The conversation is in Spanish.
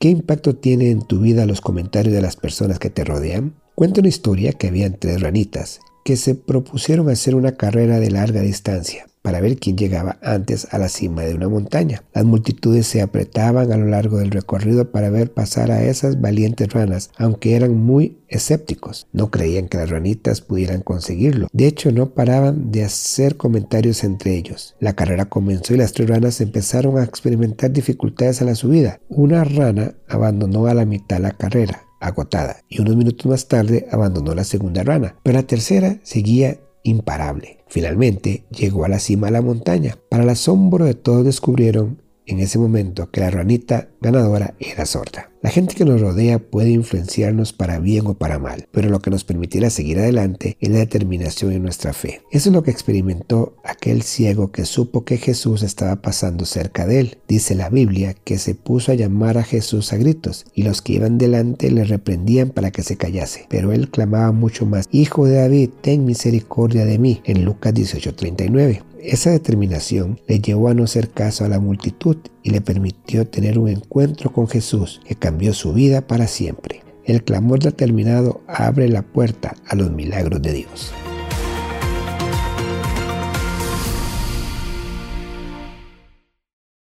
¿Qué impacto tiene en tu vida los comentarios de las personas que te rodean? Cuenta una historia que habían tres ranitas que se propusieron hacer una carrera de larga distancia para ver quién llegaba antes a la cima de una montaña. Las multitudes se apretaban a lo largo del recorrido para ver pasar a esas valientes ranas, aunque eran muy escépticos. No creían que las ranitas pudieran conseguirlo. De hecho, no paraban de hacer comentarios entre ellos. La carrera comenzó y las tres ranas empezaron a experimentar dificultades a la subida. Una rana abandonó a la mitad la carrera agotada y unos minutos más tarde abandonó la segunda rana, pero la tercera seguía imparable. Finalmente llegó a la cima de la montaña. Para el asombro de todos descubrieron en ese momento que la ranita ganadora era sorda. La gente que nos rodea puede influenciarnos para bien o para mal, pero lo que nos permitirá seguir adelante es la determinación en nuestra fe. Eso es lo que experimentó aquel ciego que supo que Jesús estaba pasando cerca de él. Dice la Biblia que se puso a llamar a Jesús a gritos y los que iban delante le reprendían para que se callase, pero él clamaba mucho más, Hijo de David, ten misericordia de mí, en Lucas 18:39. Esa determinación le llevó a no hacer caso a la multitud y le permitió tener un encuentro con Jesús que cambió su vida para siempre. El clamor determinado abre la puerta a los milagros de Dios.